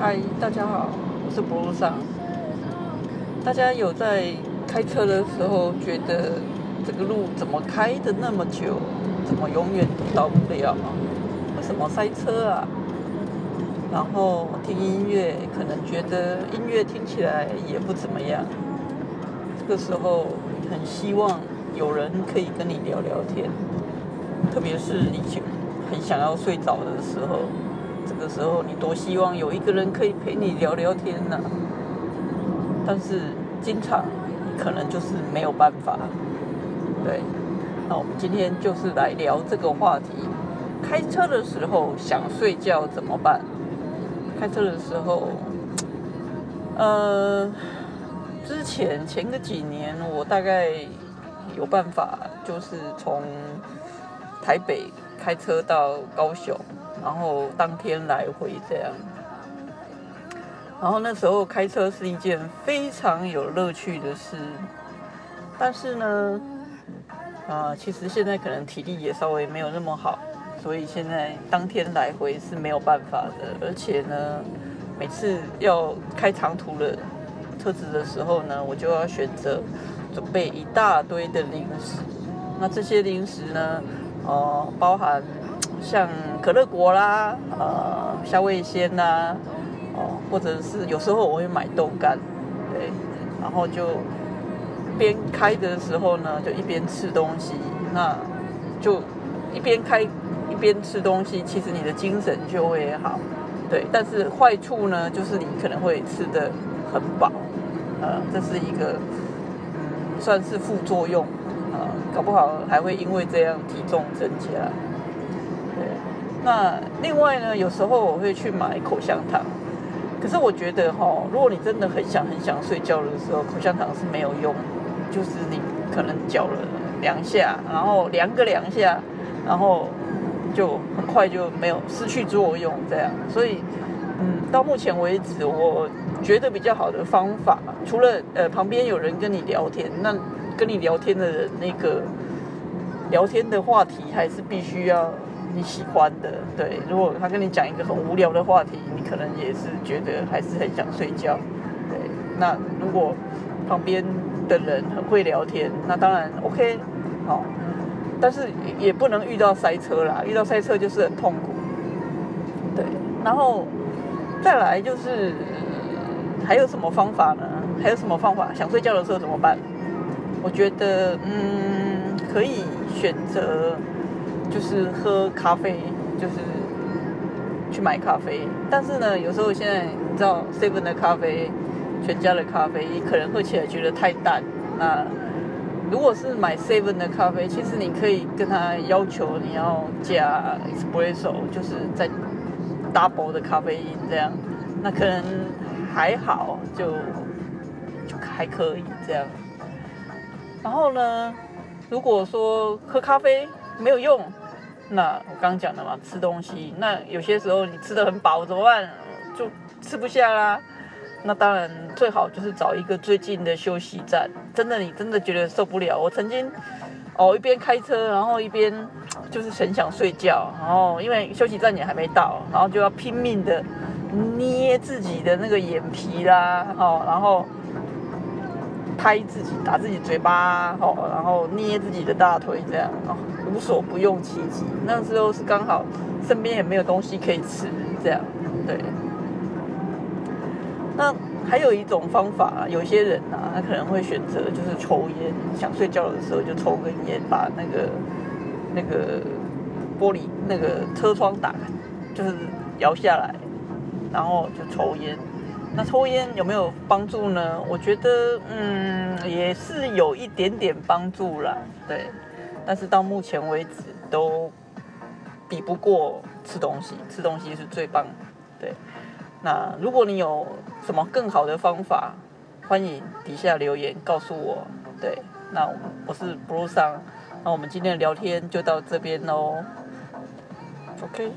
嗨，大家好，我是博路上。大家有在开车的时候觉得这个路怎么开的那么久，怎么永远都到不了？为什么塞车啊？然后听音乐，可能觉得音乐听起来也不怎么样。这个时候很希望有人可以跟你聊聊天，特别是你很想要睡着的时候。这个时候，你多希望有一个人可以陪你聊聊天呢？但是经常可能就是没有办法。对，那我们今天就是来聊这个话题：开车的时候想睡觉怎么办？开车的时候，呃，之前前个几年我大概有办法，就是从台北开车到高雄。然后当天来回这样，然后那时候开车是一件非常有乐趣的事，但是呢，啊，其实现在可能体力也稍微没有那么好，所以现在当天来回是没有办法的。而且呢，每次要开长途的车子的时候呢，我就要选择准备一大堆的零食。那这些零食呢，呃，包含。像可乐果啦，呃，虾味鲜呐，哦，或者是有时候我会买豆干，对，然后就边开的时候呢，就一边吃东西，那就一边开一边吃东西，其实你的精神就会好，对，但是坏处呢，就是你可能会吃的很饱，呃，这是一个，算是副作用，啊，搞不好还会因为这样体重增加。那另外呢，有时候我会去买口香糖，可是我觉得哈，如果你真的很想很想睡觉的时候，口香糖是没有用，就是你可能嚼了两下，然后量个两下，然后就很快就没有失去作用这样。所以，嗯，到目前为止，我觉得比较好的方法，除了呃旁边有人跟你聊天，那跟你聊天的人那个聊天的话题还是必须要。你喜欢的，对。如果他跟你讲一个很无聊的话题，你可能也是觉得还是很想睡觉，对。那如果旁边的人很会聊天，那当然 OK，好。但是也不能遇到塞车啦，遇到塞车就是很痛苦，对。然后再来就是还有什么方法呢？还有什么方法？想睡觉的时候怎么办？我觉得，嗯，可以选择。就是喝咖啡，就是去买咖啡。但是呢，有时候现在你知道，seven 的咖啡、全家的咖啡，可能喝起来觉得太淡。那如果是买 seven 的咖啡，其实你可以跟他要求你要加 espresso，就是在 double 的咖啡因这样。那可能还好，就就还可以这样。然后呢，如果说喝咖啡，没有用，那我刚讲的嘛，吃东西，那有些时候你吃的很饱怎么办？就吃不下啦。那当然最好就是找一个最近的休息站。真的，你真的觉得受不了。我曾经哦一边开车，然后一边 就是很想睡觉，然后因为休息站也还没到，然后就要拼命的捏自己的那个眼皮啦，哦，然后。拍自己，打自己嘴巴，哦，然后捏自己的大腿，这样哦，无所不用其极。那时候是刚好身边也没有东西可以吃，这样，对。那还有一种方法，有些人呢，他可能会选择就是抽烟，想睡觉的时候就抽根烟，把那个那个玻璃那个车窗打开，就是摇下来，然后就抽烟。那抽烟有没有帮助呢？我觉得，嗯，也是有一点点帮助啦，对。但是到目前为止都比不过吃东西，吃东西是最棒，对。那如果你有什么更好的方法，欢迎底下留言告诉我，对。那我是 Bruce，那我们今天的聊天就到这边喽，OK。